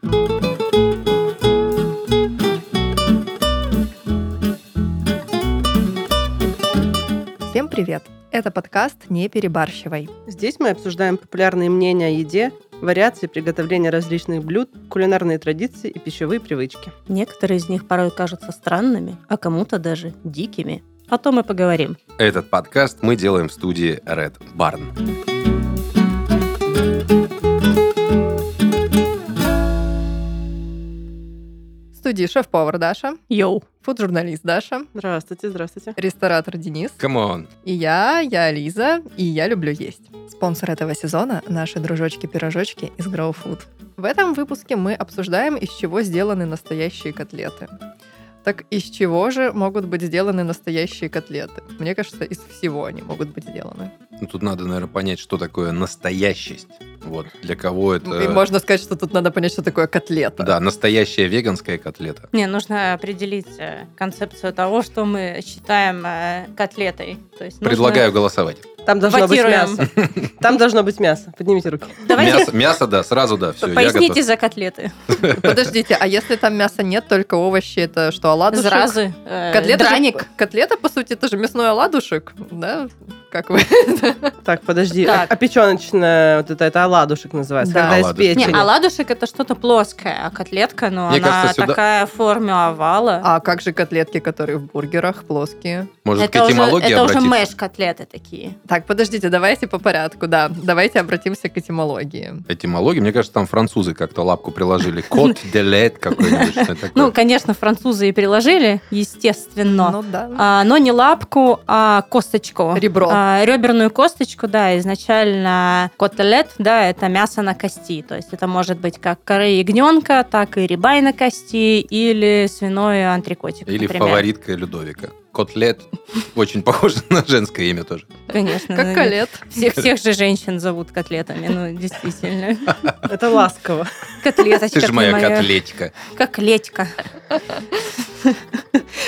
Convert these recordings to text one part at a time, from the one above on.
Всем привет! Это подкаст «Не перебарщивай». Здесь мы обсуждаем популярные мнения о еде, вариации приготовления различных блюд, кулинарные традиции и пищевые привычки. Некоторые из них порой кажутся странными, а кому-то даже дикими. О том и поговорим. Этот подкаст мы делаем в студии Red Barn. Студии шеф-повар Даша, Yo. фуд-журналист Даша, Здравствуйте, здравствуйте. ресторатор Денис. Come on. И я, я Лиза, и я люблю есть. Спонсор этого сезона – наши дружочки-пирожочки из Grow Food. В этом выпуске мы обсуждаем, из чего сделаны настоящие котлеты. Так из чего же могут быть сделаны настоящие котлеты? Мне кажется, из всего они могут быть сделаны. Ну, тут надо, наверное, понять, что такое настоящесть. Вот, для кого это... И можно сказать, что тут надо понять, что такое котлета. Да, настоящая веганская котлета. Не, нужно определить э, концепцию того, что мы считаем э, котлетой. То есть нужно- Предлагаю голосовать. Там должно быть Вотируем. мясо. Там должно быть мясо. Поднимите руки. Давайте Мясо, мясо, да, сразу да, все, поясните за котлеты. Подождите, а если там мяса нет, только овощи, это что, оладушек? Зразы. э, Котлета же- драник. котлета, по сути, это же мясной оладушек, да? Как вы? Так, подожди. Так. А, печеночная, вот это, это оладушек называется, Да. когда из Оладушек. печени. Не, оладушек это что-то плоское, а котлетка, ну, Мне она кажется, сюда- такая в форме овала. А как же котлетки, которые в бургерах, плоские? Может, это к уже, этимологии это уже мэш-котлеты такие. Так, подождите, давайте по порядку, да. Давайте обратимся к этимологии. Этимология, мне кажется, там французы как-то лапку приложили. Кот де лет какой-нибудь. Ну, конечно, французы и приложили, естественно. Ну да. А, но не лапку, а косточку. Ребро. А, реберную косточку, да, изначально котлет, да, это мясо на кости. То есть это может быть как коры ягненка, так и рибай на кости или свиной антрикотик, Или например. фаворитка Людовика. Котлет. Очень похоже на женское имя тоже. Конечно. Как ну, колет. Всех, всех же женщин зовут котлетами, ну, действительно. Это ласково. Котлеточка Ты же моя моя. котлетика. Котлетка.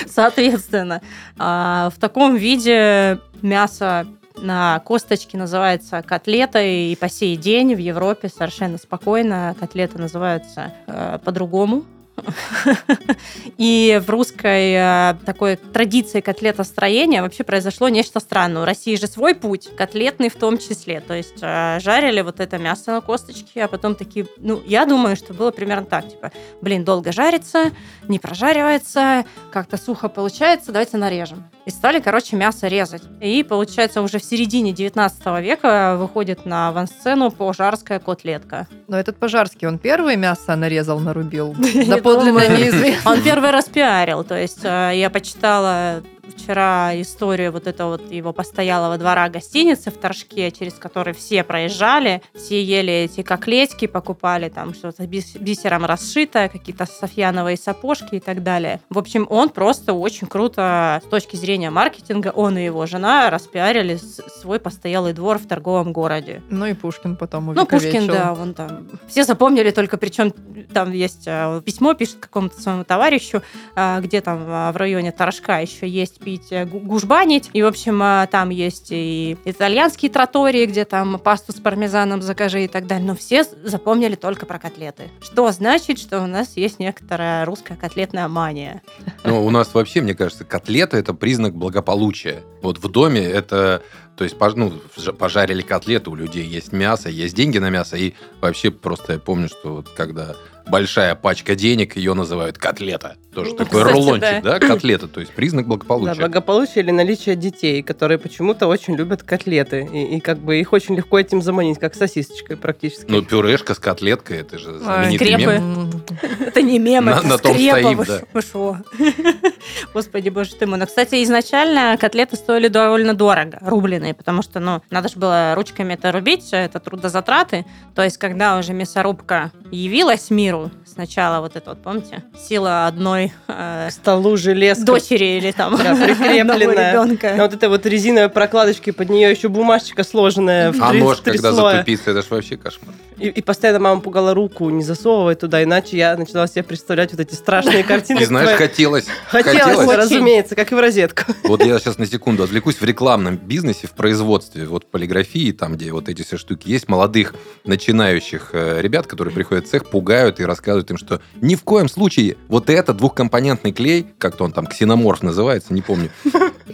Соответственно, а, в таком виде мясо на косточке называется котлетой, и по сей день в Европе совершенно спокойно котлеты называются э, по-другому. И в русской э, такой традиции котлетостроения вообще произошло нечто странное. У России же свой путь, котлетный в том числе. То есть э, жарили вот это мясо на косточке, а потом такие... Ну, я думаю, что было примерно так. Типа, блин, долго жарится, не прожаривается, как-то сухо получается, давайте нарежем. И стали, короче, мясо резать. И, получается, уже в середине 19 века выходит на авансцену пожарская котлетка. Но этот Пожарский, он первый мясо нарезал, нарубил? Я Доподлинно думаю. неизвестно. Он первый раз пиарил. То есть э, я почитала вчера историю вот этого вот его постоялого двора гостиницы в Торжке, через который все проезжали, все ели эти коклетки, покупали там что-то бис- бисером расшитое, какие-то софьяновые сапожки и так далее. В общем, он просто очень круто с точки зрения маркетинга, он и его жена распиарили свой постоялый двор в торговом городе. Ну и Пушкин потом Ну, Пушкин, увековечил. да, вон там. Все запомнили только, причем там есть э, письмо, пишет какому-то своему товарищу, э, где там э, в районе Торжка еще есть пить, э, гу- гужбанить. И, в общем, э, там есть и итальянские тротории, где там пасту с пармезаном закажи и так далее. Но все запомнили только про котлеты. Что значит, что у нас есть некоторая русская котлетная мания. Ну, у нас вообще, мне кажется, котлета – это признак благополучия. Вот в доме это... То есть, ну, пожарили котлеты, у людей есть мясо, есть деньги на мясо. И вообще просто я помню, что вот когда большая пачка денег, ее называют котлета. Тоже Ну, такой кстати, рулончик, да, котлета. То есть признак Да, благополучия. благополучие или наличие детей, которые почему-то очень любят котлеты. И, и как бы их очень легко этим заманить, как сосисочкой практически. Ну, пюрешка с котлеткой, это же знаменитый скрепы. мем. Это не мем, На- это на том скрепа, стоим, да. шо? Господи, боже ты мой. Но, кстати, изначально котлеты стоили довольно дорого, рубленые, потому что, ну, надо же было ручками это рубить, это трудозатраты. То есть, когда уже мясорубка явилась миру, сначала вот это вот, помните, сила одной э, К столу железка. дочери или там Да, прикрепленная. ребенка. А вот этой вот резиновой прокладочки, под нее еще бумажечка сложенная в А три, нож, три когда слоя. затупится, это же вообще кошмар. И, и постоянно мама пугала руку, не засовывай туда, иначе я начала себе представлять вот эти страшные картины. И знаешь, хотелось. Хотелось, разумеется, как и в розетку. Вот я сейчас на секунду отвлекусь в рекламном бизнесе, в производстве, вот полиграфии, там, где вот эти все штуки есть, молодых начинающих э, ребят, которые приходят в цех, пугают и рассказывают им, что ни в коем случае вот это двухкомпонентный клей, как-то он там ксеноморф называется, не помню.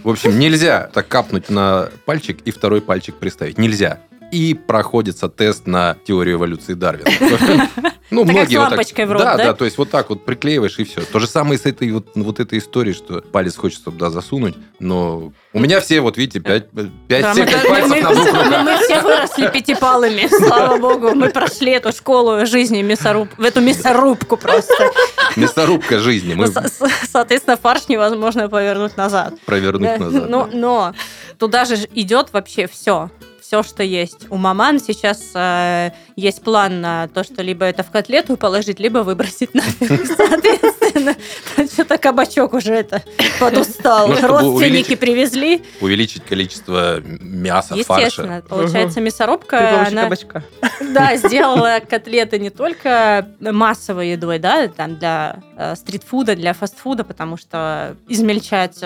В общем, нельзя так капнуть на пальчик и второй пальчик приставить. Нельзя. И проходится тест на теорию эволюции Дарвина. Ну, многие вот так- лампочкой в рот, да, да? да, то есть вот так вот приклеиваешь и все. То же самое с этой вот, вот этой историей, что палец хочется туда засунуть, но у меня все, вот видите, пять, Да, мы, пять мы- пальцев на двух руках. мы все выросли пятипалыми, слава богу. Мы прошли эту школу жизни мясоруб... в эту мясорубку просто. Мясорубка жизни. Мы Со- со- Соответственно, фарш невозможно повернуть назад. провернуть Да, назад. Но, но туда же идет вообще все. Все, что есть. У маман сейчас э, есть план на то, что либо это в котлету положить, либо выбросить нафиг. Соответственно, что-то кабачок уже это подустал. Ну, Родственники привезли. Увеличить количество мяса, фарша. Естественно, получается, мясорубка, она, кабачка. да, сделала котлеты не только массовой едой, да, там для э, стритфуда, для фастфуда, потому что измельчать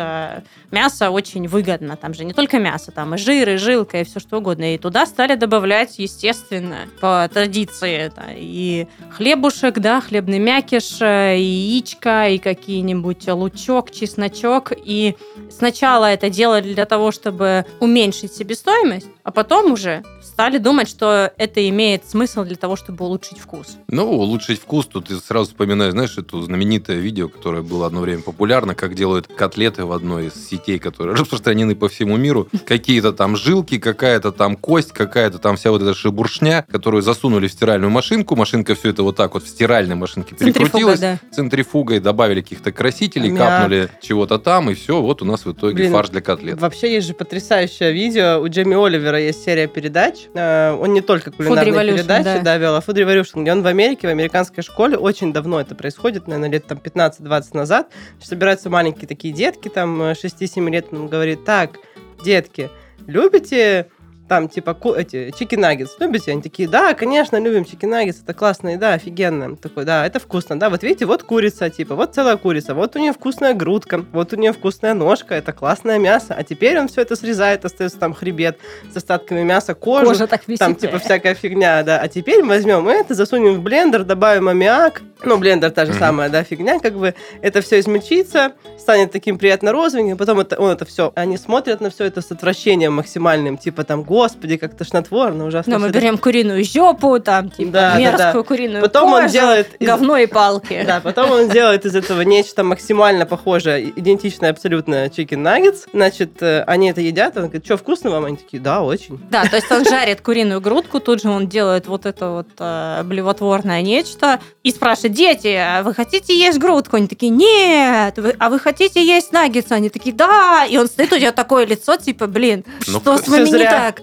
мясо очень выгодно. Там же не только мясо, там и жир, и жилка, и все что угодно. И туда стали добавлять, естественно, по традиции, да, и хлебушек, да, хлебный мякиш, э, яичко, и какие-нибудь лучок, чесночок. И сначала это делали для того, чтобы уменьшить себестоимость, а потом уже стали думать, что это имеет смысл для того, чтобы улучшить вкус. Ну, улучшить вкус, тут ты сразу вспоминаешь, знаешь, это знаменитое видео, которое было одно время популярно, как делают котлеты в одной из сетей, которые распространены по всему миру. Какие-то там жилки, какая-то там кость, какая-то там вся вот эта шебуршня, которую засунули в стиральную машинку. Машинка все это вот так вот в стиральной машинке Центрифуга, перекрутилась. да. Центрифугой добавили каких-то красителей, Аммиак. капнули чего-то там, и все, вот у нас в итоге Блин, фарш для котлет. Вообще есть же потрясающее видео. У Джейми Оливера есть серия передач. Э, Он не только кулинарные передачи да. да. вел, а Food Revolution, где он в Америке, в американской школе, очень давно это происходит, наверное, лет там 15-20 назад, собираются маленькие такие детки, там э, 6-7 лет, он говорит, так, детки, любите там, типа, эти, чики-наггетс, любите? Они такие, да, конечно, любим чики-наггетс, это классная еда, офигенно. Такой, да, это вкусно, да, вот видите, вот курица, типа, вот целая курица, вот у нее вкусная грудка, вот у нее вкусная ножка, это классное мясо, а теперь он все это срезает, остается там хребет с остатками мяса, кожу, Кожа так висит. там типа всякая фигня, да. А теперь возьмем это, засунем в блендер, добавим аммиак. Ну, блендер та же Мгм. самая, да, фигня, как бы это все измельчится, станет таким приятно розовеньким, потом это, он это все, они смотрят на все это с отвращением максимальным, типа там, господи, как тошнотворно, ужасно. Но мы всё это». берем куриную жопу, там, типа, Да, да, мерзкую да. куриную Потом он кожу, делает из- говно и палки. Да, потом он делает из этого нечто максимально похожее, идентичное абсолютно chicken nuggets. Значит, э, они это едят, он говорит, что, вкусно вам? Они такие, да, очень. Да, то есть он жарит куриную грудку, тут же он делает вот это вот э, блевотворное нечто и спрашивает, дети, а вы хотите есть грудку? Они такие, нет, а вы хотите есть наггетсы? Они такие, да, и он стоит, у него такое лицо, типа, блин, Ну, что с вами не так?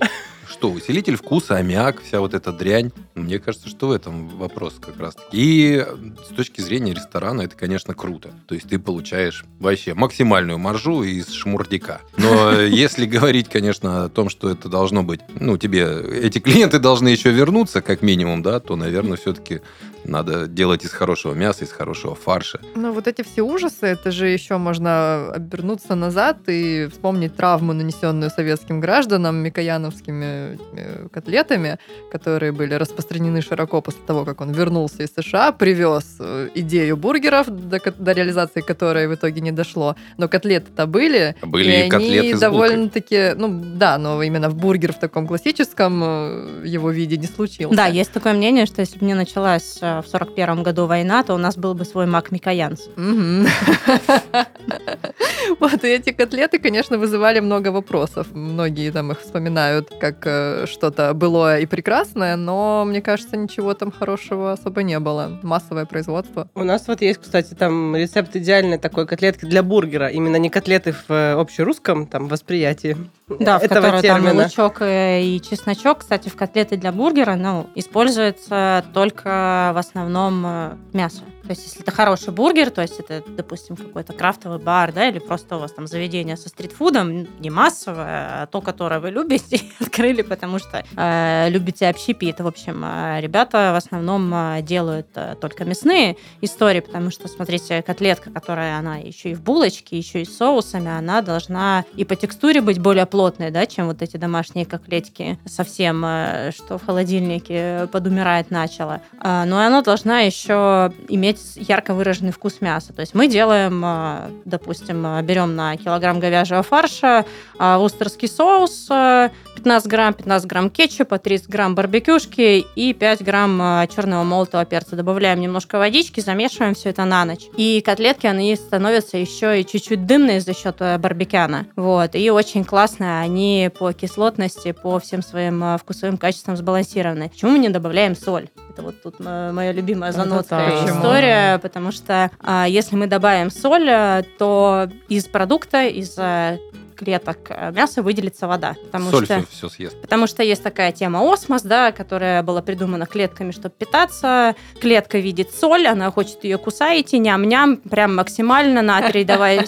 Что, усилитель вкуса, аммиак, вся вот эта дрянь. Мне кажется, что в этом вопрос как раз. И с точки зрения ресторана это, конечно, круто. То есть ты получаешь вообще максимальную маржу из шмурдика. Но если говорить, конечно, о том, что это должно быть, ну, тебе эти клиенты должны еще вернуться, как минимум, да, то, наверное, все-таки надо делать из хорошего мяса, из хорошего фарша. Ну, вот эти все ужасы, это же еще можно обернуться назад и вспомнить травму, нанесенную советским гражданам микояновскими э, котлетами, которые были распространены широко после того, как он вернулся из США, привез э, идею бургеров, до, до реализации которой в итоге не дошло. Но котлеты-то были. Были и котлеты они довольно-таки, ну да, но именно в бургер в таком классическом э, его виде не случился. Да, есть такое мнение, что если бы не началась в сорок первом году война, то у нас был бы свой мак Микоянц. Вот и эти котлеты, конечно, вызывали много вопросов. Многие там их вспоминают как э, что-то былое и прекрасное, но мне кажется, ничего там хорошего особо не было. Массовое производство. У нас вот есть, кстати, там рецепт идеальной такой котлетки для бургера. Именно не котлеты в э, общерусском там восприятии Да, в этого которой там и термина. лучок э, и чесночок. Кстати, в котлеты для бургера, ну, используется только в основном мясо. То есть, если это хороший бургер, то есть это, допустим, какой-то крафтовый бар, да, или просто у вас там заведение со стритфудом, не массовое, а то, которое вы любите, открыли, потому что э, любите общепит. В общем, э, ребята в основном э, делают э, только мясные истории, потому что, смотрите, котлетка, которая она еще и в булочке, еще и с соусами, она должна и по текстуре быть более плотной, да, чем вот эти домашние котлетки совсем, что в холодильнике подумирает начало. А, но она должна еще иметь ярко выраженный вкус мяса. То есть мы делаем, э, допустим, э, берем на килограмм говяжьего фарша устерский соус, 15 грамм, 15 грамм кетчупа, 30 грамм барбекюшки и 5 грамм черного молотого перца. Добавляем немножко водички, замешиваем все это на ночь. И котлетки, они становятся еще и чуть-чуть дымные за счет барбекяна. Вот. И очень классно они по кислотности, по всем своим э, вкусовым качествам сбалансированы. Почему мы не добавляем соль? Это вот тут моя любимая занотская история, потому что а, если мы добавим соль, э, то из продукта, из э, клеток мяса выделится вода. Потому Соль что, все, съест. Потому что есть такая тема осмос, да, которая была придумана клетками, чтобы питаться. Клетка видит соль, она хочет ее кусать, и ням-ням, прям максимально натрий давай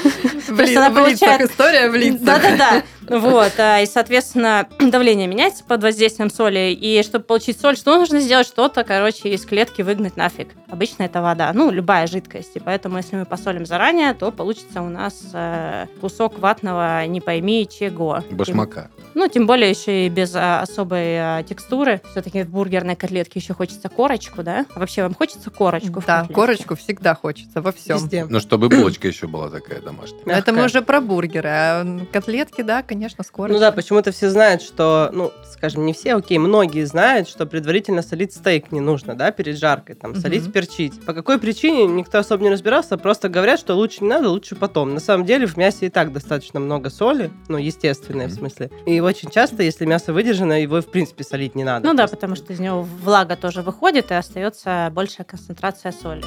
Блин, она получает... история в лицах. Да-да-да. Вот, а, и, соответственно, давление меняется под воздействием соли, и чтобы получить соль, что нужно сделать? Что-то, короче, из клетки выгнать нафиг. Обычно это вода, ну, любая жидкость, и поэтому, если мы посолим заранее, то получится у нас э, кусок ватного не пойми чего. Башмака. Ну, тем более еще и без а, особой а, текстуры. Все-таки в бургерной котлетке еще хочется корочку, да? А вообще вам хочется корочку? Да, корочку всегда хочется во всем. Везде. Ну, чтобы булочка еще была такая домашняя. Это мы уже про бургеры, а котлетки, да, конечно, с корочкой. Ну да, почему-то все знают, что, ну, скажем, не все, окей, многие знают, что предварительно солить стейк не нужно, да, перед жаркой, там, солить, Мгм. перчить. По какой причине, никто особо не разбирался, просто говорят, что лучше не надо, лучше потом. На самом деле в мясе и так достаточно много соли, ну, естественной в Мгм. смысле. И очень часто, если мясо выдержано, его, в принципе, солить не надо. Ну да, Просто- потому что из него влага тоже выходит, и остается большая концентрация соли.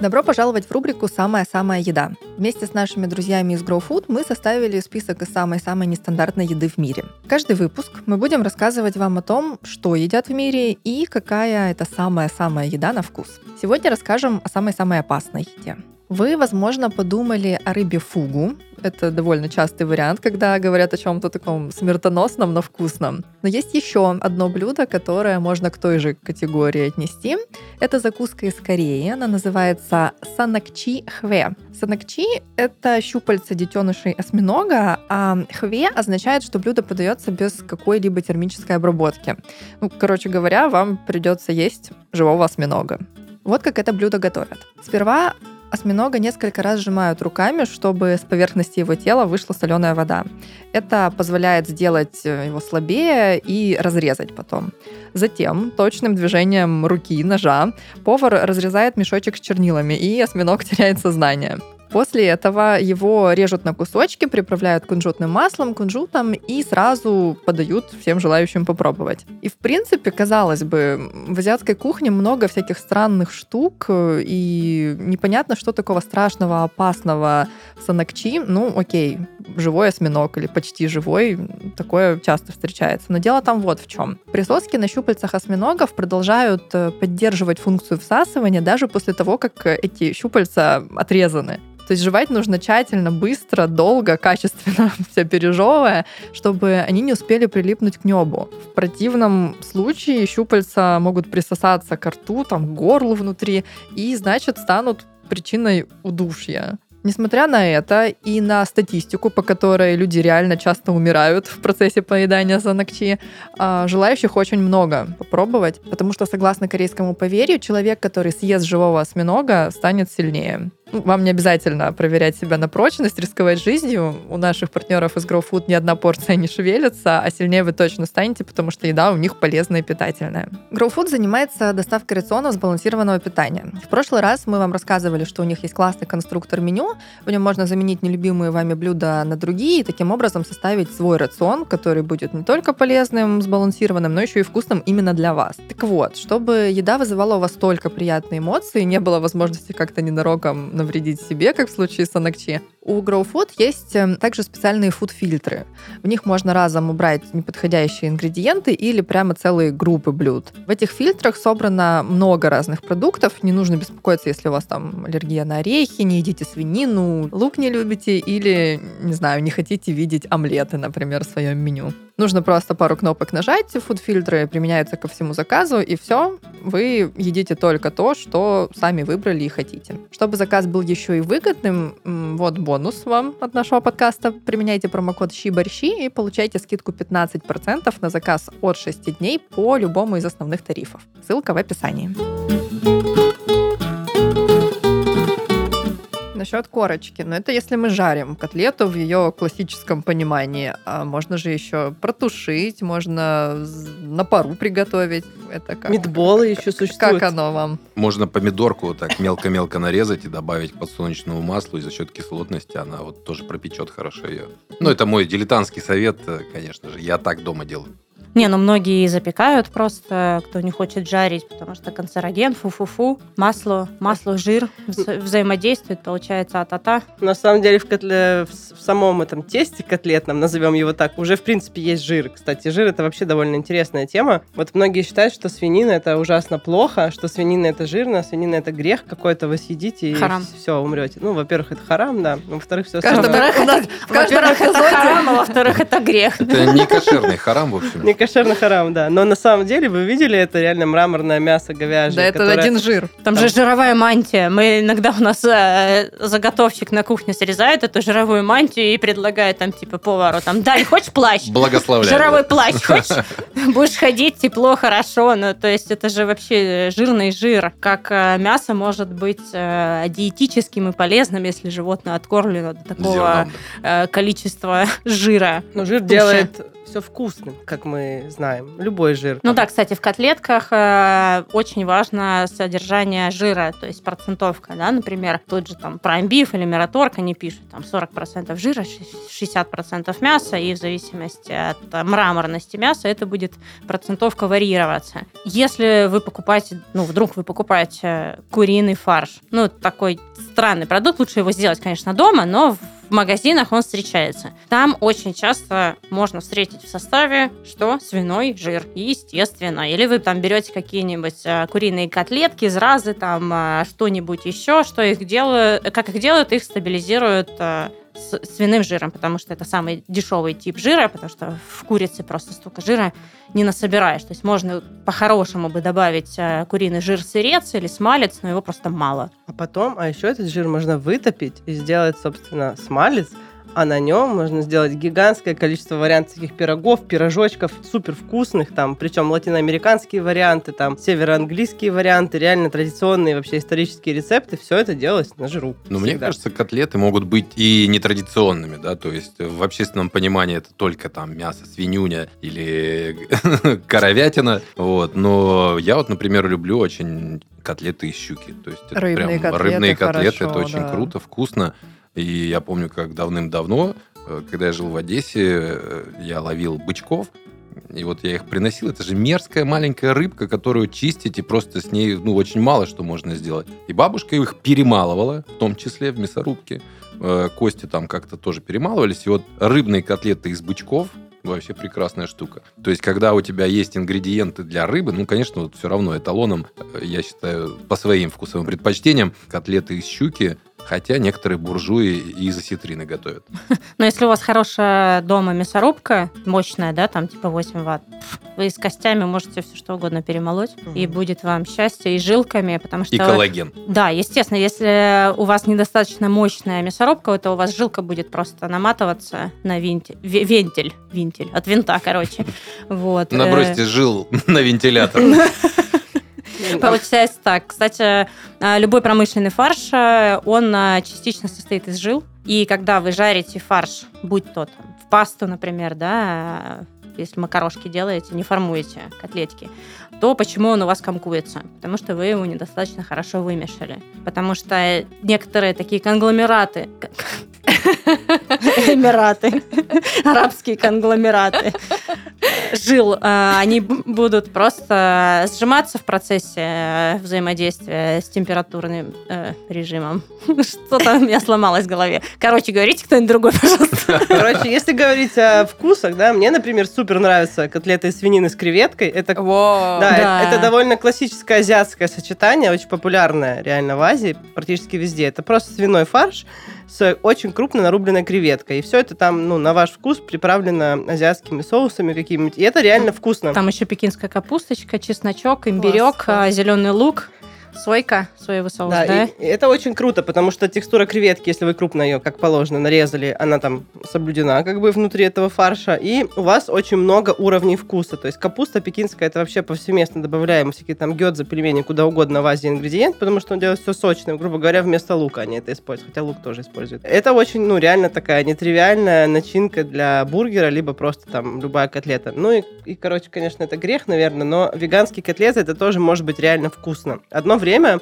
Добро пожаловать в рубрику «Самая-самая еда». Вместе с нашими друзьями из Grow Food мы составили список из самой-самой нестандартной еды в мире. Каждый выпуск мы будем рассказывать вам о том, что едят в мире и какая это самая-самая еда на вкус. Сегодня расскажем о самой-самой опасной еде. Вы, возможно, подумали о рыбе фугу. Это довольно частый вариант, когда говорят о чем-то таком смертоносном, но вкусном. Но есть еще одно блюдо, которое можно к той же категории отнести. Это закуска из Кореи. Она называется санакчи хве. Санакчи — это щупальца детенышей осьминога, а хве означает, что блюдо подается без какой-либо термической обработки. Ну, короче говоря, вам придется есть живого осьминога. Вот как это блюдо готовят. Сперва осьминога несколько раз сжимают руками, чтобы с поверхности его тела вышла соленая вода. Это позволяет сделать э, его слабее и разрезать потом. Затем точным движением руки, ножа, повар разрезает мешочек с чернилами, и осьминог теряет сознание. После этого его режут на кусочки, приправляют кунжутным маслом, кунжутом и сразу подают всем желающим попробовать. И в принципе, казалось бы, в азиатской кухне много всяких странных штук, и непонятно, что такого страшного, опасного в санакчи. Ну, окей, живой осьминог или почти живой, такое часто встречается. Но дело там вот в чем. Присоски на щупальцах осьминогов продолжают э, поддерживать функцию всасывания даже после того, как э, эти щупальца отрезаны. То есть жевать нужно тщательно, быстро, долго, качественно, все пережевывая, чтобы они не успели прилипнуть к небу. В противном случае щупальца могут присосаться к рту, там, к горлу внутри, и, значит, станут причиной удушья. Несмотря на это и на статистику, по которой люди реально часто умирают в процессе поедания санакчи, а, желающих очень много попробовать, потому что, согласно корейскому поверью, человек, который съест живого осьминога, станет сильнее. Вам не обязательно проверять себя на прочность, рисковать жизнью. У наших партнеров из Grow Food ни одна порция не шевелится, а сильнее вы точно станете, потому что еда у них полезная и питательная. Grow Food занимается доставкой рационов сбалансированного питания. В прошлый раз мы вам рассказывали, что у них есть классный конструктор меню, в нем можно заменить нелюбимые вами блюда на другие и таким образом составить свой рацион, который будет не только полезным, сбалансированным, но еще и вкусным именно для вас. Так вот, чтобы еда вызывала у вас столько приятные эмоции, не было возможности как-то ненароком навредить себе, как в случае с анакчи. У Grow Food есть э, также специальные фуд-фильтры. В них можно разом убрать неподходящие ингредиенты или прямо целые группы блюд. В этих фильтрах собрано много разных продуктов. Не нужно беспокоиться, если у вас там аллергия на орехи, не едите свинину, лук не любите или, не знаю, не хотите видеть омлеты, например, в своем меню. Нужно просто пару кнопок нажать, фуд-фильтры применяются ко всему заказу, и все, вы едите только то, что сами выбрали и хотите. Чтобы заказ был еще и выгодным, вот бонус вам от нашего подкаста. Применяйте промокод щи-борщи и получайте скидку 15% на заказ от 6 дней по любому из основных тарифов. Ссылка в описании. Насчет корочки. Но это если мы жарим котлету в ее классическом понимании. А можно же еще протушить, можно на пару приготовить. Это как? Мидболы еще существуют. Как оно вам? Можно помидорку вот так мелко-мелко нарезать и добавить к подсолнечному маслу, и за счет кислотности она вот тоже пропечет хорошо ее. Ну, это мой дилетантский совет, э, конечно же. Я так дома делаю. Не, ну многие запекают просто, кто не хочет жарить, потому что канцероген, фу-фу-фу, масло, масло, жир вза- взаимодействует, получается а-та-та. На самом деле в, котле, в, самом этом тесте котлетном, назовем его так, уже в принципе есть жир. Кстати, жир это вообще довольно интересная тема. Вот многие считают, что свинина это ужасно плохо, что свинина это жирно, свинина это грех какой-то, вы съедите и Харам. все, умрете. Ну, во-первых, это харам, да. Во-вторых, все в каждом Во-первых, это харам, а во-вторых, это грех. Это не кошерный харам, в общем. Кошерный харам, да. Но на самом деле вы видели это реально мраморное мясо говяжье. Да, это которое- один жир. Там, Там- же жировая мантия. Мы иногда у нас э, заготовщик на кухне срезает эту жировую мантию и предлагает там типа повару там, дай, хочешь плащ? Благословляю. Жировой плащ, хочешь? Будешь ходить тепло, хорошо. Ну, то есть это же вообще жирный жир. Как э, мясо может быть э, диетическим и полезным, если животное откормлено до такого э, количества жира. Ну, жир Туши. делает все вкусным, как мы знаем. Любой жир. Ну да, кстати, в котлетках э, очень важно содержание жира, то есть процентовка, да, например, тот же там Prime Beef или Miraторг, они пишут там 40% жира, ш- 60% мяса, и в зависимости от э, мраморности мяса это будет процентовка варьироваться. Если вы покупаете, ну, вдруг вы покупаете куриный фарш, ну, такой странный продукт, лучше его сделать, конечно, дома, но в магазинах он встречается. Там очень часто можно встретить в составе, что свиной жир, естественно. Или вы там берете какие-нибудь э, куриные котлетки, зразы, там э, что-нибудь еще, что их делают, как их делают, их стабилизируют э, с свиным жиром, потому что это самый дешевый тип жира, потому что в курице просто столько жира не насобираешь. То есть можно по-хорошему бы добавить э, куриный жир сырец или смалец, но его просто мало. А потом, а еще этот жир можно вытопить и сделать, собственно, смалец, а на нем можно сделать гигантское количество вариантов таких пирогов, пирожочков, супер вкусных, там, причем латиноамериканские варианты, там, североанглийские варианты, реально традиционные вообще исторические рецепты, все это делалось на жиру. Ну, мне кажется, котлеты могут быть и нетрадиционными, да, то есть в общественном понимании это только там мясо, свинюня или коровятина, вот, но я вот, например, люблю очень котлеты из щуки, то есть это Рыбные прям котлеты рыбные котлеты, хорошо, это очень да. круто, вкусно, и я помню, как давным-давно, э, когда я жил в Одессе, э, я ловил бычков, и вот я их приносил. Это же мерзкая маленькая рыбка, которую чистить, и просто с ней ну, очень мало что можно сделать. И бабушка их перемалывала, в том числе в мясорубке. Э, Кости там как-то тоже перемалывались. И вот рыбные котлеты из бычков вообще прекрасная штука. То есть, когда у тебя есть ингредиенты для рыбы, ну, конечно, вот все равно эталоном, я считаю, по своим вкусовым предпочтениям, котлеты из щуки, хотя некоторые буржуи и из осетрины готовят. Но если у вас хорошая дома мясорубка, мощная, да, там типа 8 ватт, вы с костями можете все что угодно перемолоть, Мгм. и будет вам счастье, и жилками, потому что... И коллаген. Да, естественно, если у вас недостаточно мощная мясорубка, то у вас жилка будет просто наматываться на винтель. ве- Вентиль. Винтель. От винта, короче. Вот. Набросьте жил на вентилятор. Получается так. Кстати, а, любой промышленный фарш, э, он а, частично состоит из жил. И когда вы жарите фарш, будь то в пасту, например, да, если макарошки делаете, не формуете котлетки, то почему он у вас комкуется? Потому что вы его недостаточно хорошо вымешали. Потому что некоторые такие конгломераты, эмираты, арабские конгломераты, жил, э, они будут просто сжиматься в процессе э, взаимодействия с температурным э, режимом. Что-то у меня сломалось в голове. Короче, говорите кто-нибудь другой, пожалуйста. Короче, если говорить о вкусах, да, мне, например, супер нравятся котлеты из свинины с креветкой. Это. Да, Да. Это, это довольно классическое азиатское сочетание, очень популярное реально в Азии, практически везде. Это просто свиной фарш с очень крупно нарубленной креветкой. И все это там, ну, на ваш вкус приправлено азиатскими соусами какими-нибудь. И это реально вкусно. Там еще пекинская капусточка, чесночок, имбирек, класс. зеленый лук, сойка, соевый соус, Да, да? и- и это очень круто, потому что текстура креветки, если вы крупно ее, как положено, нарезали, она там соблюдена как бы внутри этого фарша, и у вас очень много уровней вкуса. То есть капуста пекинская, это вообще повсеместно добавляем всякие там гёдзы, пельмени, куда угодно в Азии ингредиент, потому что он делает все сочным, грубо говоря, вместо лука они это используют, хотя лук тоже используют. Это очень, ну, реально такая нетривиальная начинка для бургера, либо просто там любая котлета. Ну и, и короче, конечно, это грех, наверное, но веганские котлеты, это тоже может быть реально вкусно. Одно время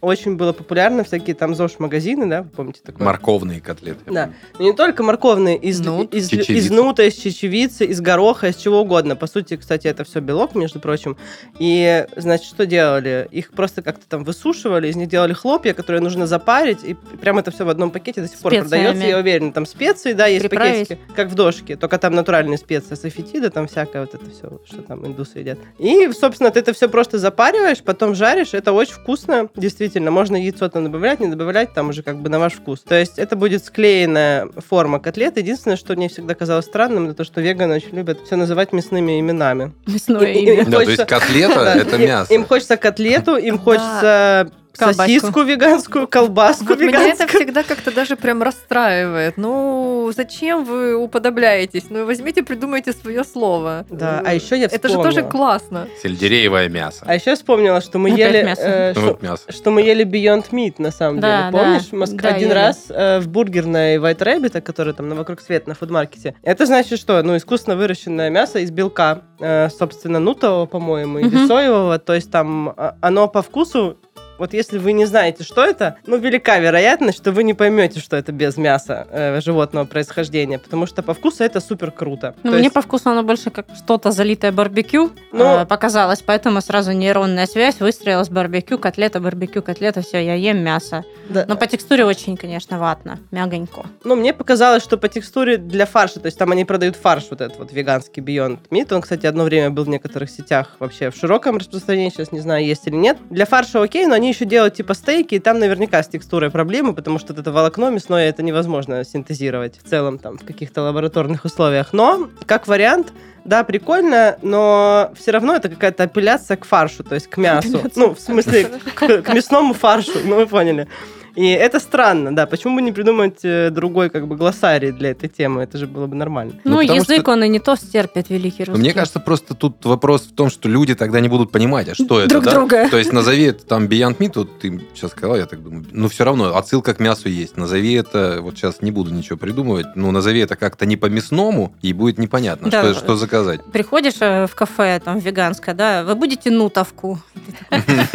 очень было популярно всякие там ЗОЖ-магазины, да, вы помните такое? Морковные котлеты. Да. Но не только морковные, из, Нут. из, Чечевица. из нута, из чечевицы, из гороха, из чего угодно. По сути, кстати, это все белок, между прочим. И, значит, что делали? Их просто как-то там высушивали, из них делали хлопья, которые нужно запарить, и прям это все в одном пакете до сих пор Специями. продается, я уверена. Там специи, да, есть Приправить. пакетики, как в дошке, только там натуральные специи, софетида, там всякое вот это все, что там индусы едят. И, собственно, ты это все просто запариваешь, потом жаришь, это очень вкусно, действительно. Можно яйцо там добавлять, не добавлять, там уже как бы на ваш вкус. То есть это будет склеенная форма котлет. Единственное, что мне всегда казалось странным, это то, что веганы очень любят все называть мясными именами. Мясное имя. Да, то есть котлета это мясо. Им хочется котлету, им хочется Колбаску. сосиску веганскую, колбаску Вот меня это веганскую. всегда как-то даже прям расстраивает. Ну, зачем вы уподобляетесь? Ну, возьмите, придумайте свое слово. Да, а еще я Это же вспомнила. тоже классно. Сельдереевое мясо. А еще я вспомнила, что мы Опять ели... мясо. э, Ну, что- вот мясо. что мы ели Beyond Meat, на самом Да, деле. Помнишь? да. Моск- Да, Один ели. раз э, в бургерной White Rabbit, которая там на вокруг света на фудмаркете. Это значит что? Ну, искусственно выращенное мясо из белка, э, собственно, нутового, по-моему, или Мгм. соевого. То есть там а, оно по вкусу вот если вы не знаете, что это, ну, велика вероятность, что вы не поймете, что это без мяса э, животного происхождения, потому что по вкусу это супер круто. Ну, То мне есть- по вкусу оно больше как что-то залитое барбекю Ну- э, показалось, поэтому сразу нейронная связь выстроилась барбекю, котлета, барбекю, котлета, все, я ем мясо. да. Но по текстуре очень, конечно, ватно, мягонько. Ну, мне показалось, что по текстуре для фарша, то есть там они продают фарш вот этот вот веганский Beyond Meat, он, кстати, одно время был в некоторых сетях вообще в широком распространении, сейчас не знаю, есть или нет. Для фарша окей, но они еще делают типа стейки, и там наверняка с текстурой проблемы, потому что вот это волокно мясное, это невозможно синтезировать в целом там в каких-то лабораторных условиях. Но, как вариант, да, прикольно, но все равно это какая-то апелляция к фаршу, то есть к мясу. Ну, в смысле, к, к мясному фаршу, ну вы поняли. И это странно, да. Почему бы не придумать э, другой как бы глоссарий для этой темы? Это же было бы нормально. Ну, Ну, язык что- он и не то стерпит, великий Но русский. мне кажется, просто тут вопрос в том, что люди тогда не будут понимать, а что это, Друг да? друга. То есть назови это там Beyond Meat, вот ты сейчас сказал, я так думаю, ну все равно отсылка к мясу есть. Назови это, вот сейчас не буду ничего придумывать, ну назови это как-то не по-мясному, и будет непонятно, Да. что, что заказать. Приходишь э, в кафе, там, веганское, да, вы будете нутовку? Ты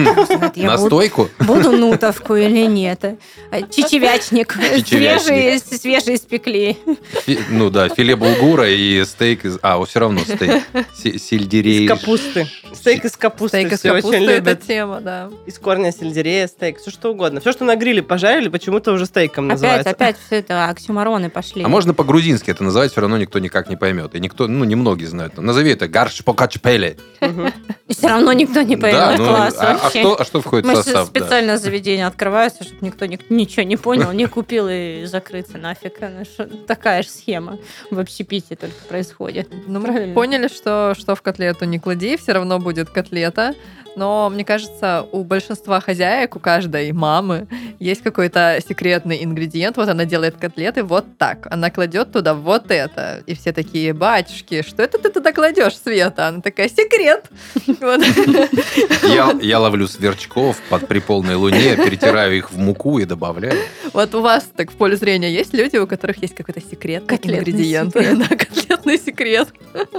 такой, «Я буду- Настойку? Буду нутовку или нет? А, Чечевячник. Чечевячник. Свежий, свежий испекли. Фи- ну да, филе булгура и стейк из... А, все равно стейк. Се- Сельдерей. Из капусты. Стейк из капусты Стейк из все очень капусты это любят. тема, да. Из корня сельдерея стейк, все что угодно. Все, что на гриле пожарили, почему-то уже стейком Опять, называется. опять все это оксюмароны пошли. А можно по-грузински это называть, все равно никто никак не поймет. И никто, ну, немногие знают. Назови это гарш покачпеле. Мгм. И все равно никто не поймет. Да, ну, Класс а, а что, а что входит Мы в состав? да? специально заведения открываются, чтобы никто ни- ничего не понял, не купил и закрыться нафиг. Такая же схема в общепите только происходит. Ну, мы поняли, что, что в котлету не клади, все равно будет котлета. Но мне кажется, у большинства хозяек, у каждой мамы есть какой-то секретный ингредиент. Вот она делает котлеты вот так. Она кладет туда вот это. И все такие, батюшки, что это ты туда кладешь, Света? Она такая, секрет. Я, ловлю сверчков под при полной луне, перетираю их в муку и добавляю. Вот у вас так в поле зрения есть люди, у которых есть какой-то ингредиент? секрет. Да, котлетный секрет.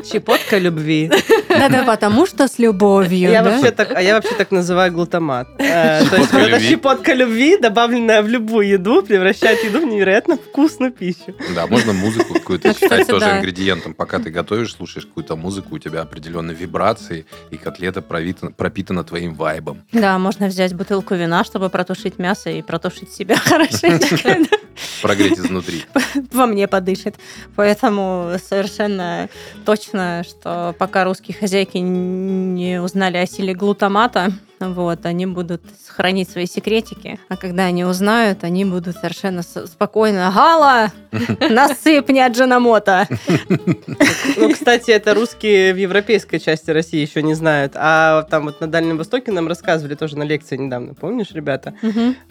Щепотка любви. Да-да, потому что с любовью. Я вообще так, а я вообще так называю глутамат. Э, То есть Щепотка вот эта любви. щепотка любви, добавленная в любую еду, превращает еду в невероятно вкусную пищу. Да, можно музыку какую-то считать тоже ингредиентом. Пока ты готовишь, слушаешь какую-то музыку, у тебя определенные вибрации, и котлета провита- пропитана твоим вайбом. Да, можно взять бутылку вина, чтобы протушить мясо и протушить себя хорошенько. Прогреть изнутри. Во мне подышит. Поэтому совершенно точно, что пока русские хозяйки не узнали о силе глутамата, вот, они будут хранить свои секретики. А когда они узнают, они будут совершенно спокойно «Гала, насыпь не Аджинамота!» Ну, кстати, это русские в европейской части России еще не знают. А там вот на Дальнем Востоке нам рассказывали тоже на лекции недавно, помнишь, ребята?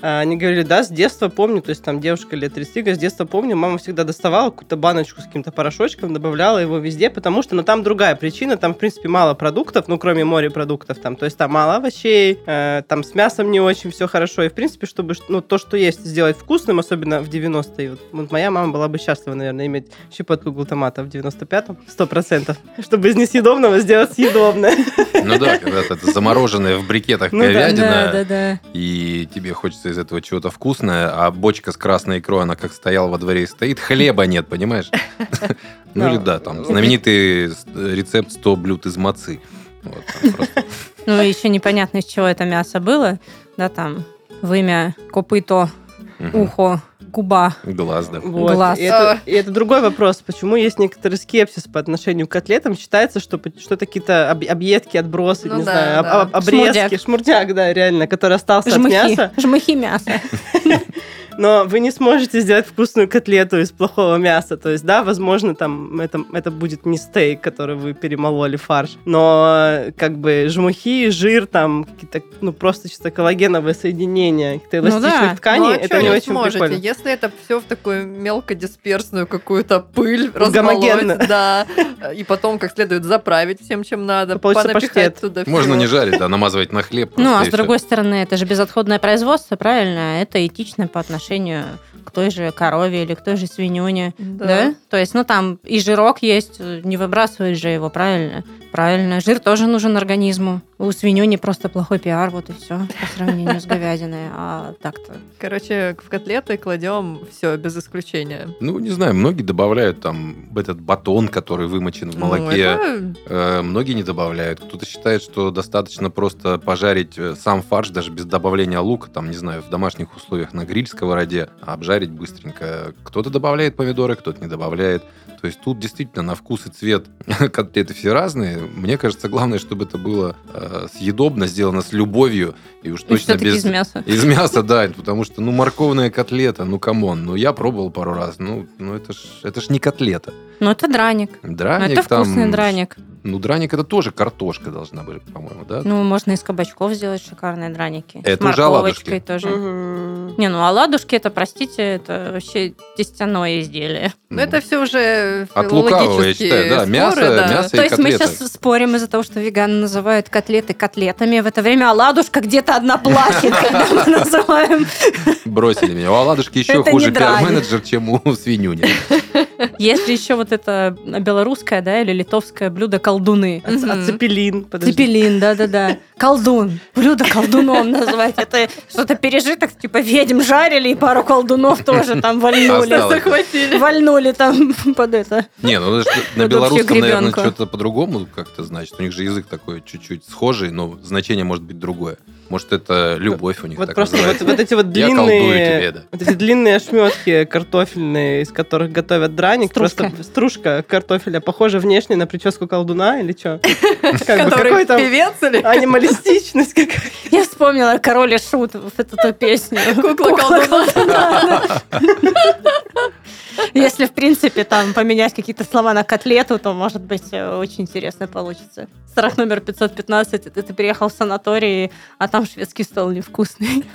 А, Они говорили, да, с детства помню, то есть там девушка лет 30, говорит, с детства помню, мама всегда доставала какую-то баночку с каким-то порошочком, добавляла его везде, потому что, ну, там другая причина, там, в принципе, мало продуктов, ну, кроме морепродуктов, там, то есть там мало овощей, э, там с мясом не очень все хорошо, и, в принципе, чтобы, ну, то, что есть, сделать вкусным, особенно в 90-е, вот, вот моя мама была бы счастлива, наверное, иметь щепотку глутамата в 95-м, 100%, чтобы из несъедобного сделать съедобное. Ну да, когда это замороженная в брикетах Ну да. говядина, Да, да, да. и тебе хочется из этого чего-то вкусное, а бочка с красной икрой, она как стояла во дворе и стоит, хлеба нет, понимаешь? Ну или да, там знаменитый с- рецепт 100 блюд из мацы. Ну, еще непонятно, из чего это мясо было. Да, там вымя, копыто, ухо, губа. Глаз, да. Вот. Глаз. И, это, и это другой вопрос. Почему есть некоторый скепсис по отношению к котлетам? Считается, что, что это какие-то об- объедки, отбросы, Ну не да, знаю, да. об- обрезки. Шмурдяк. Шмурдяк, да, реально, который остался от Жмыхи. мяса. Жмыхи мяса. Но вы не сможете сделать вкусную котлету из плохого мяса. То есть, да, возможно, там это, это будет не стейк, который вы перемололи фарш. Но как бы жмухи, жир, там какие-то, ну, просто чисто коллагеновые соединения каких-то Ну да. эластичных тканей, Ну, а это не очень сможете? прикольно. Если это все в такую мелкодисперсную какую-то пыль Гомогенно. да, и потом как следует заправить всем, чем надо, понапихать паштет. туда Можно всего. не жарить, да, намазывать на хлеб. Ну, а с другой стороны, это же безотходное производство, правильно? Это этично по отношению к той же корове или к той же свинюне. Да. Да. То есть, ну, там и жирок есть, не выбрасываешь же его, правильно? Правильно. Жир тоже нужен организму. У свинюни просто плохой пиар, вот и все, по сравнению с говядиной. А так-то... Короче, в котлеты кладем все без исключения. Ну, не знаю, многие добавляют там этот батон, который вымочен в Ну, молоке. это- Э, Многие не добавляют. Кто-то считает, что достаточно просто пожарить э, сам фарш, даже без добавления лука, там, не знаю, в домашних условиях на гриль-сковороде, а обжарить быстренько. Кто-то добавляет помидоры, кто-то не добавляет. То есть тут действительно на вкус и цвет котлеты все разные. Мне кажется, главное, чтобы это было э, съедобно, сделано с любовью и уж И точно без... из мяса. Из мяса, да, потому что, ну, морковная котлета, ну, come on, ну, я пробовал пару раз, ну, ну это ж, это ж не котлета. Ну, это драник. Драник Ну, это там... вкусный драник. Ну, драник это тоже картошка должна быть, по-моему, да? Ну, можно из кабачков сделать шикарные драники. Это С уже морковочкой оладушки. тоже. Мгм. Не, ну оладушки, это, простите, это вообще тестяное изделие. Ну, это все уже От лукавого, я считаю, да. споры, Мясо, да. мясо То и есть мы котлеты. сейчас спорим из-за того, что веганы называют котлеты котлетами. В это время оладушка где-то одна плачет, когда мы называем. Бросили меня. У оладушки еще Это хуже пиар-менеджер, чем у свинюни. Же еще вот это белорусское, да, или литовское блюдо колдуны. А ц- а Мгм. цепелин, подожди. Цепелин, да-да-да. Колдун. Блюдо колдуном называть. Это что-то пережиток, типа ведьм жарили, и пару колдунов тоже там вальнули. Захватили. Вальнули там под это. Не, ну на белорусском, наверное, что-то по-другому как-то значит. У них же язык такой чуть-чуть схожий, но значение может быть другое. Может, это любовь у них Вот так просто вот, называется. вот эти вот длинные, тебе, да. вот эти длинные ошметки картофельные, из которых готовят драник, Стружка. просто стружка картофеля похожа внешне на прическу колдуна или что? Как бы Который какой там певец или анималистичность какая Я вспомнила Король и Шут, вот эту ту песню. кукла колдуна. Если, в принципе, там поменять какие-то слова на котлету, то, может быть, э, очень интересно получится. Страх номер 515. Это ты приехал в санаторий, а там шведский стол невкусный.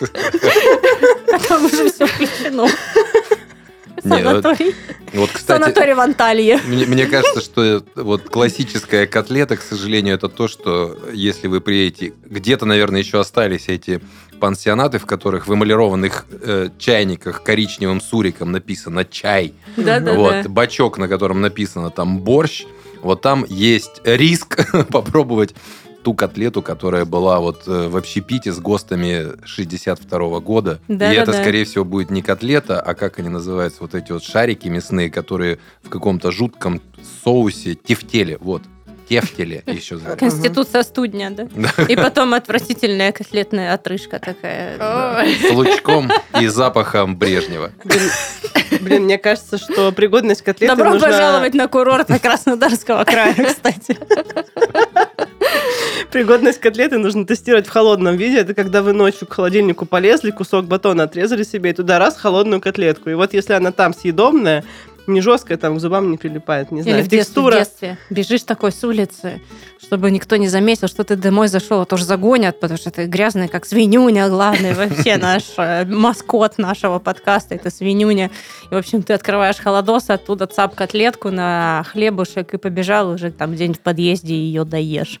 А там уже все включено. Санаторий. Вот, кстати, Санаторий в Анталии. Мне, мне кажется, что вот классическая котлета, к сожалению, это то, что если вы приедете, где-то, наверное, еще остались эти пансионаты, в которых в эмалированных э, чайниках коричневым суриком написано «чай». Да-да-да. Вот, бачок, на котором написано там борщ, Вот там есть риск попробовать ту котлету, которая была вот э, в общепите с ГОСТами 62 года. Да, и да, это, да. скорее всего, будет не котлета, а как они называются, вот эти вот шарики мясные, которые в каком-то жутком соусе тефтели. Вот, тефтели еще зовут. Конституция студня, да? И потом отвратительная котлетная отрыжка такая. С лучком и запахом Брежнева. Блин, мне кажется, что пригодность котлеты Добро пожаловать на курорт на Краснодарского края, кстати. Пригодность котлеты нужно тестировать в холодном виде. Это когда вы ночью к холодильнику полезли, кусок батона отрезали себе, и туда раз холодную котлетку. И вот если она там съедобная, не жесткая, там к зубам не прилипает, не знаю, Или в детстве, в текстура. детстве. Бежишь такой с улицы, чтобы никто не заметил, что ты домой зашел, а то же загонят, потому что ты грязный, как свинюня, главный вообще наш э, маскот нашего подкаста, это свинюня. И, в общем, ты открываешь холодос, оттуда цап котлетку на хлебушек и побежал уже там где-нибудь в подъезде и ее доешь.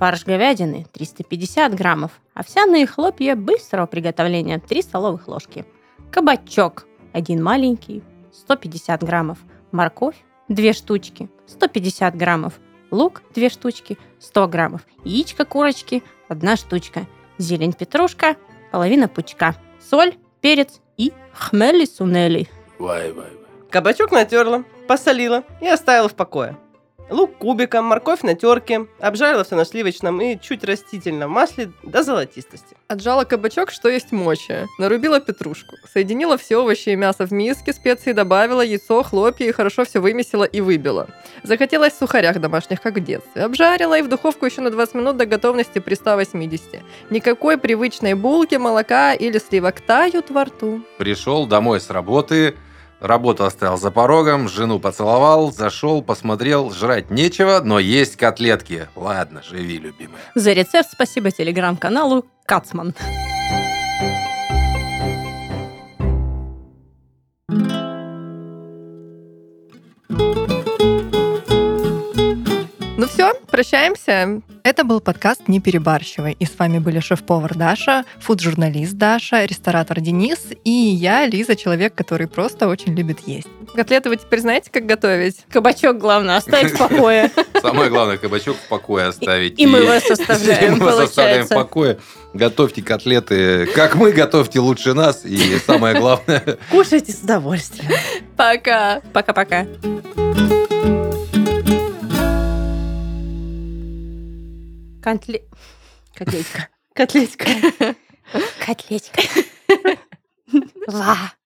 Фарш говядины 350 граммов. Овсяные хлопья быстрого приготовления 3 столовых ложки. Кабачок один маленький 150 граммов. Морковь 2 штучки 150 граммов. Лук 2 штучки 100 граммов. Яичко курочки 1 штучка. Зелень петрушка половина пучка. Соль, перец и хмели-сунели. Кабачок натерла, посолила и оставила в покое. Лук кубиком, морковь на терке, обжарила все на сливочном и чуть растительном масле до золотистости. Отжала кабачок, что есть мочи. Нарубила петрушку. Соединила все овощи и мясо в миске, специи добавила, яйцо, хлопья и хорошо все вымесила и выбила. Захотелось в сухарях домашних, как в детстве. Обжарила и в духовку еще на 20 минут до готовности при 180. Никакой привычной булки, молока или сливок тают во рту. Пришел домой с работы, работу оставил за порогом, жену поцеловал, зашел, посмотрел, жрать нечего, но есть котлетки. Ладно, живи, любимая. За рецепт спасибо телеграм-каналу Кацман. Прощаемся. Это был подкаст «Не перебарщивай». И с вами были шеф-повар Даша, фуд-журналист Даша, ресторатор Денис и я, Лиза, человек, который просто очень любит есть. Котлеты вы теперь знаете, как готовить? Кабачок, главное, оставить в покое. Самое главное, кабачок в покое оставить. И мы его составляем, И мы его составляем в получается. покое. Готовьте котлеты, как мы, готовьте лучше нас. И самое главное, Кушайте с удовольствием. Пока! Пока-пока. Котле... Котлетка. Котлетка. Котлетка. Ла.